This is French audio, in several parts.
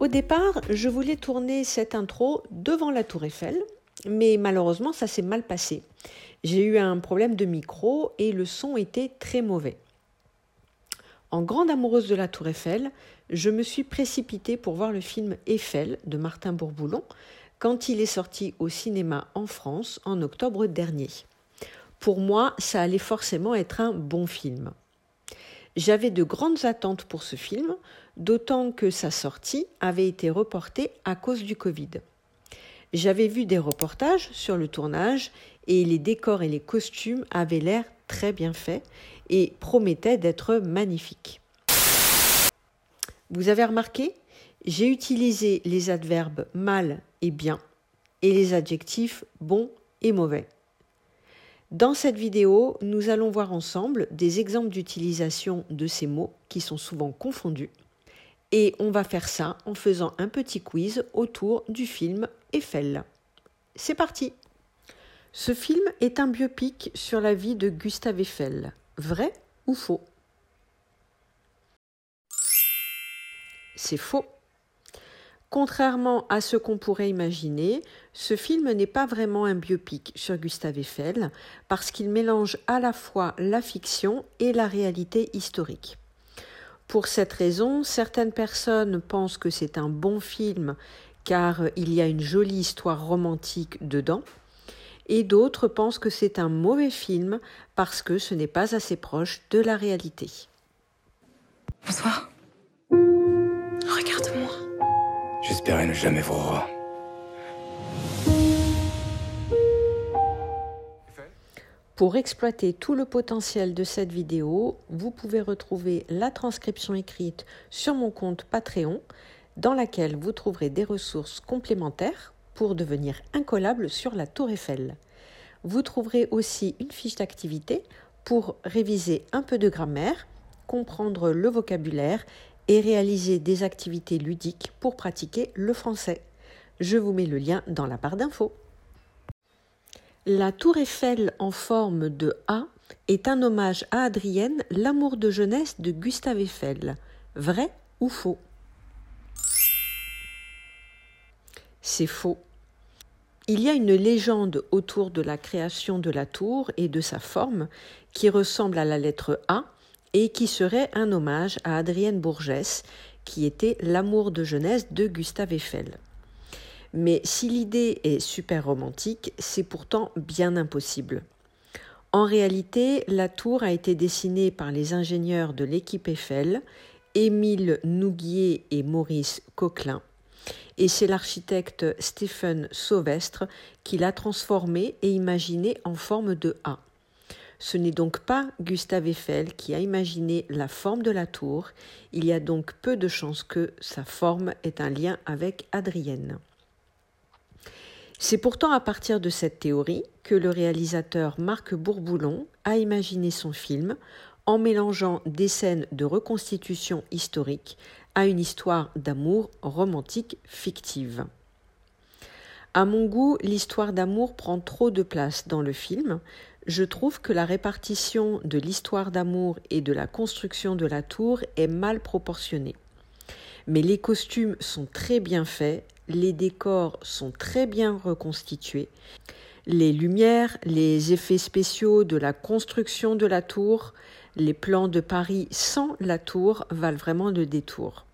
Au départ, je voulais tourner cette intro devant la tour Eiffel, mais malheureusement ça s'est mal passé. J'ai eu un problème de micro et le son était très mauvais. En grande amoureuse de la tour Eiffel, je me suis précipitée pour voir le film Eiffel de Martin Bourboulon quand il est sorti au cinéma en France en octobre dernier. Pour moi, ça allait forcément être un bon film. J'avais de grandes attentes pour ce film, d'autant que sa sortie avait été reportée à cause du Covid. J'avais vu des reportages sur le tournage et les décors et les costumes avaient l'air très bien faits et promettaient d'être magnifiques. Vous avez remarqué J'ai utilisé les adverbes mal et bien et les adjectifs bon et mauvais. Dans cette vidéo, nous allons voir ensemble des exemples d'utilisation de ces mots qui sont souvent confondus. Et on va faire ça en faisant un petit quiz autour du film Eiffel. C'est parti Ce film est un biopic sur la vie de Gustave Eiffel. Vrai ou faux? C'est faux. Contrairement à ce qu'on pourrait imaginer, ce film n'est pas vraiment un biopic sur Gustave Eiffel parce qu'il mélange à la fois la fiction et la réalité historique. Pour cette raison, certaines personnes pensent que c'est un bon film car il y a une jolie histoire romantique dedans, et d'autres pensent que c'est un mauvais film parce que ce n'est pas assez proche de la réalité. Bonsoir. Regarde-moi. J'espérais ne jamais vous revoir. Pour exploiter tout le potentiel de cette vidéo, vous pouvez retrouver la transcription écrite sur mon compte Patreon, dans laquelle vous trouverez des ressources complémentaires pour devenir incollable sur la tour Eiffel. Vous trouverez aussi une fiche d'activité pour réviser un peu de grammaire, comprendre le vocabulaire et réaliser des activités ludiques pour pratiquer le français. Je vous mets le lien dans la barre d'infos. La tour Eiffel en forme de A est un hommage à Adrienne, l'amour de jeunesse de Gustave Eiffel. Vrai ou faux? C'est faux. Il y a une légende autour de la création de la tour et de sa forme qui ressemble à la lettre A et qui serait un hommage à Adrienne Bourgès, qui était l'amour de jeunesse de Gustave Eiffel. Mais si l'idée est super romantique, c'est pourtant bien impossible. En réalité, la tour a été dessinée par les ingénieurs de l'équipe Eiffel, Émile Nouguier et Maurice Coquelin, et c'est l'architecte Stephen Sauvestre qui l'a transformée et imaginée en forme de A. Ce n'est donc pas Gustave Eiffel qui a imaginé la forme de la tour, il y a donc peu de chances que sa forme ait un lien avec Adrienne. C'est pourtant à partir de cette théorie que le réalisateur Marc Bourboulon a imaginé son film en mélangeant des scènes de reconstitution historique à une histoire d'amour romantique fictive. À mon goût, l'histoire d'amour prend trop de place dans le film, je trouve que la répartition de l'histoire d'amour et de la construction de la tour est mal proportionnée. Mais les costumes sont très bien faits, les décors sont très bien reconstitués, les lumières, les effets spéciaux de la construction de la tour, les plans de Paris sans la tour valent vraiment le détour.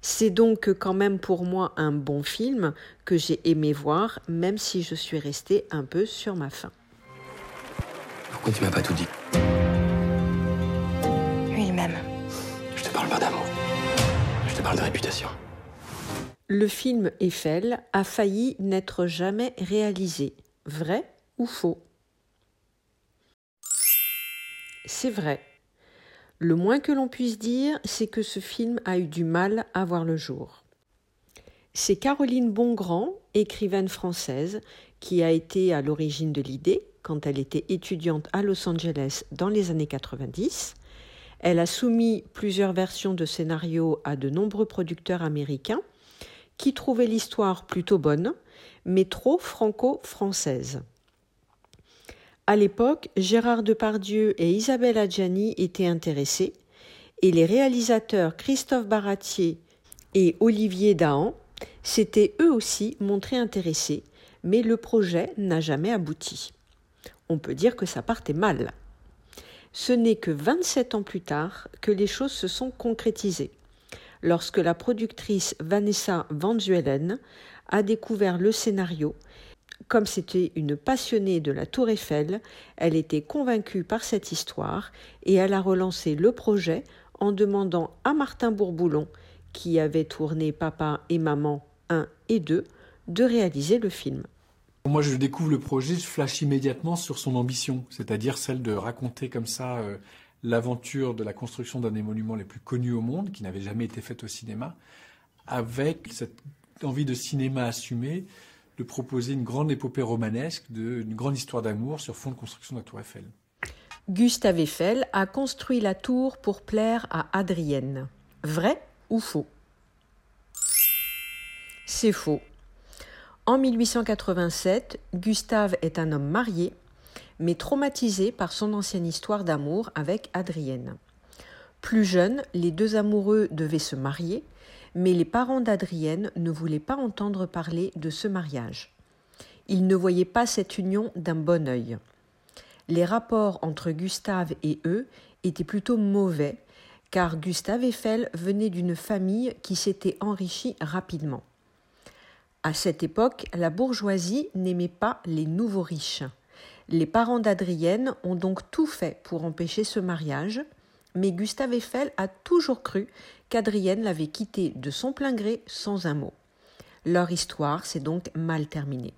C'est donc quand même pour moi un bon film que j'ai aimé voir, même si je suis restée un peu sur ma faim. Pourquoi tu m'as pas tout dit? Lui, il m'aime. Je te parle pas d'amour. Je te parle de réputation. Le film Eiffel a failli n'être jamais réalisé. Vrai ou faux? C'est vrai. Le moins que l'on puisse dire, c'est que ce film a eu du mal à voir le jour. C'est Caroline Bongrand, écrivaine française, qui a été à l'origine de l'idée quand elle était étudiante à Los Angeles dans les années 90. Elle a soumis plusieurs versions de scénarios à de nombreux producteurs américains qui trouvaient l'histoire plutôt bonne, mais trop franco-française. À l'époque, Gérard Depardieu et Isabelle Adjani étaient intéressés, et les réalisateurs Christophe Baratier et Olivier Dahan s'étaient eux aussi montrés intéressés, mais le projet n'a jamais abouti. On peut dire que ça partait mal. Ce n'est que 27 ans plus tard que les choses se sont concrétisées, lorsque la productrice Vanessa Van Zuelen a découvert le scénario. Comme c'était une passionnée de la Tour Eiffel, elle était convaincue par cette histoire et elle a relancé le projet en demandant à Martin Bourboulon, qui avait tourné Papa et Maman 1 et 2, de réaliser le film. Moi, je découvre le projet, je flash immédiatement sur son ambition, c'est-à-dire celle de raconter comme ça euh, l'aventure de la construction d'un des monuments les plus connus au monde, qui n'avait jamais été faite au cinéma, avec cette envie de cinéma assumée, de proposer une grande épopée romanesque, de, une grande histoire d'amour sur fond de construction de la Tour Eiffel. Gustave Eiffel a construit la tour pour plaire à Adrienne. Vrai ou faux? C'est faux. En 1887, Gustave est un homme marié, mais traumatisé par son ancienne histoire d'amour avec Adrienne. Plus jeune, les deux amoureux devaient se marier, mais les parents d'Adrienne ne voulaient pas entendre parler de ce mariage. Ils ne voyaient pas cette union d'un bon œil. Les rapports entre Gustave et eux étaient plutôt mauvais, car Gustave Eiffel venait d'une famille qui s'était enrichie rapidement. À cette époque, la bourgeoisie n'aimait pas les nouveaux riches. Les parents d'Adrienne ont donc tout fait pour empêcher ce mariage, mais Gustave Eiffel a toujours cru qu'Adrienne l'avait quitté de son plein gré sans un mot. Leur histoire s'est donc mal terminée.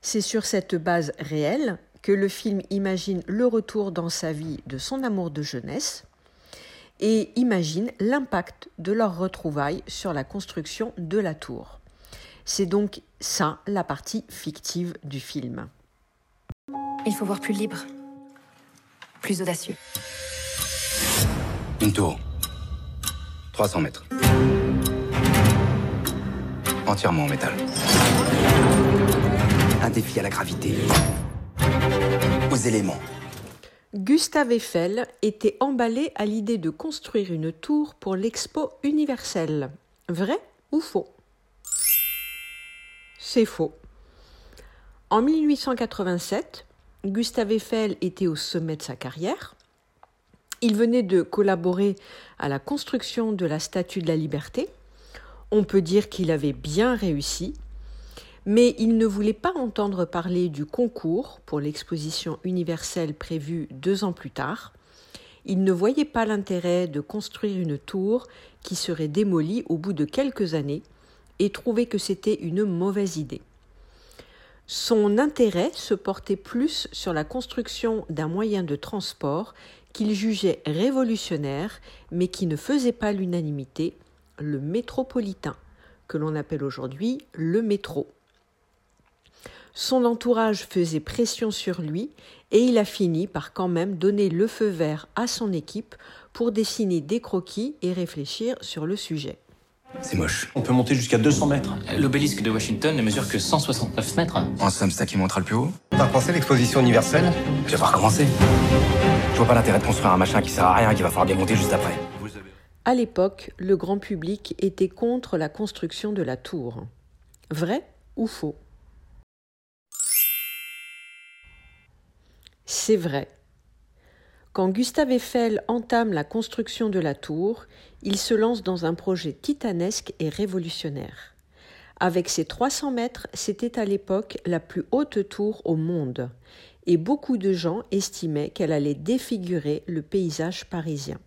C'est sur cette base réelle que le film imagine le retour dans sa vie de son amour de jeunesse et imagine l'impact de leur retrouvaille sur la construction de la tour. C'est donc ça la partie fictive du film. Il faut voir plus libre, plus audacieux. Une tour. 300 mètres. Entièrement en métal. Un défi à la gravité. Aux éléments. Gustave Eiffel était emballé à l'idée de construire une tour pour l'expo universelle. Vrai ou faux? C'est faux. En 1887, Gustave Eiffel était au sommet de sa carrière. Il venait de collaborer à la construction de la Statue de la Liberté. On peut dire qu'il avait bien réussi, mais il ne voulait pas entendre parler du concours pour l'exposition universelle prévue deux ans plus tard. Il ne voyait pas l'intérêt de construire une tour qui serait démolie au bout de quelques années et trouvait que c'était une mauvaise idée. Son intérêt se portait plus sur la construction d'un moyen de transport qu'il jugeait révolutionnaire mais qui ne faisait pas l'unanimité, le métropolitain, que l'on appelle aujourd'hui le métro. Son entourage faisait pression sur lui et il a fini par quand même donner le feu vert à son équipe pour dessiner des croquis et réfléchir sur le sujet. C'est moche. On peut monter jusqu'à 200 mètres. L'obélisque de Washington ne mesure que 169 mètres. En somme, c'est ça qui montera le plus haut T'as pensé l'exposition universelle? Je vais voir commencer. Je vois pas l'intérêt de construire un machin qui sert à rien et qui va falloir démonter juste après. À l'époque, le grand public était contre la construction de la tour. Vrai ou faux? C'est vrai. Quand Gustave Eiffel entame la construction de la tour, il se lance dans un projet titanesque et révolutionnaire. Avec ses 300 mètres, c'était à l'époque la plus haute tour au monde, et beaucoup de gens estimaient qu'elle allait défigurer le paysage parisien.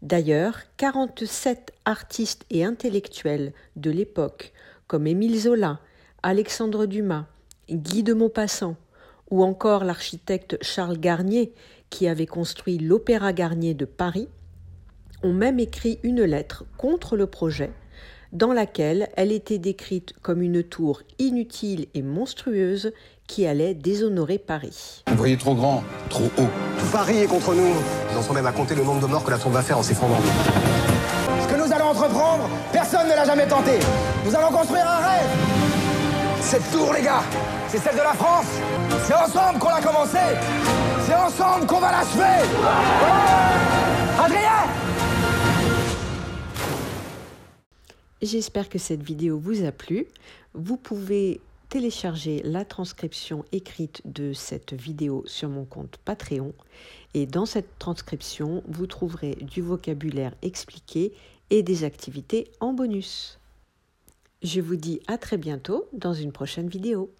D'ailleurs, 47 artistes et intellectuels de l'époque, comme Émile Zola, Alexandre Dumas, Guy de Maupassant, ou encore l'architecte Charles Garnier, qui avait construit l'Opéra Garnier de Paris, ont même écrit une lettre contre le projet, dans laquelle elle était décrite comme une tour inutile et monstrueuse qui allait déshonorer Paris. Vous voyez trop grand, trop haut. Paris est contre nous. Ils en sont même à compter le nombre de morts que la tour va faire en s'effondrant. Ce que nous allons entreprendre, personne ne l'a jamais tenté. Nous allons construire un rêve. Cette tour, les gars, c'est celle de la France. C'est ensemble qu'on l'a commencé. C'est ensemble qu'on va l'achever. Adrien J'espère que cette vidéo vous a plu. Vous pouvez télécharger la transcription écrite de cette vidéo sur mon compte Patreon et dans cette transcription, vous trouverez du vocabulaire expliqué et des activités en bonus. Je vous dis à très bientôt dans une prochaine vidéo.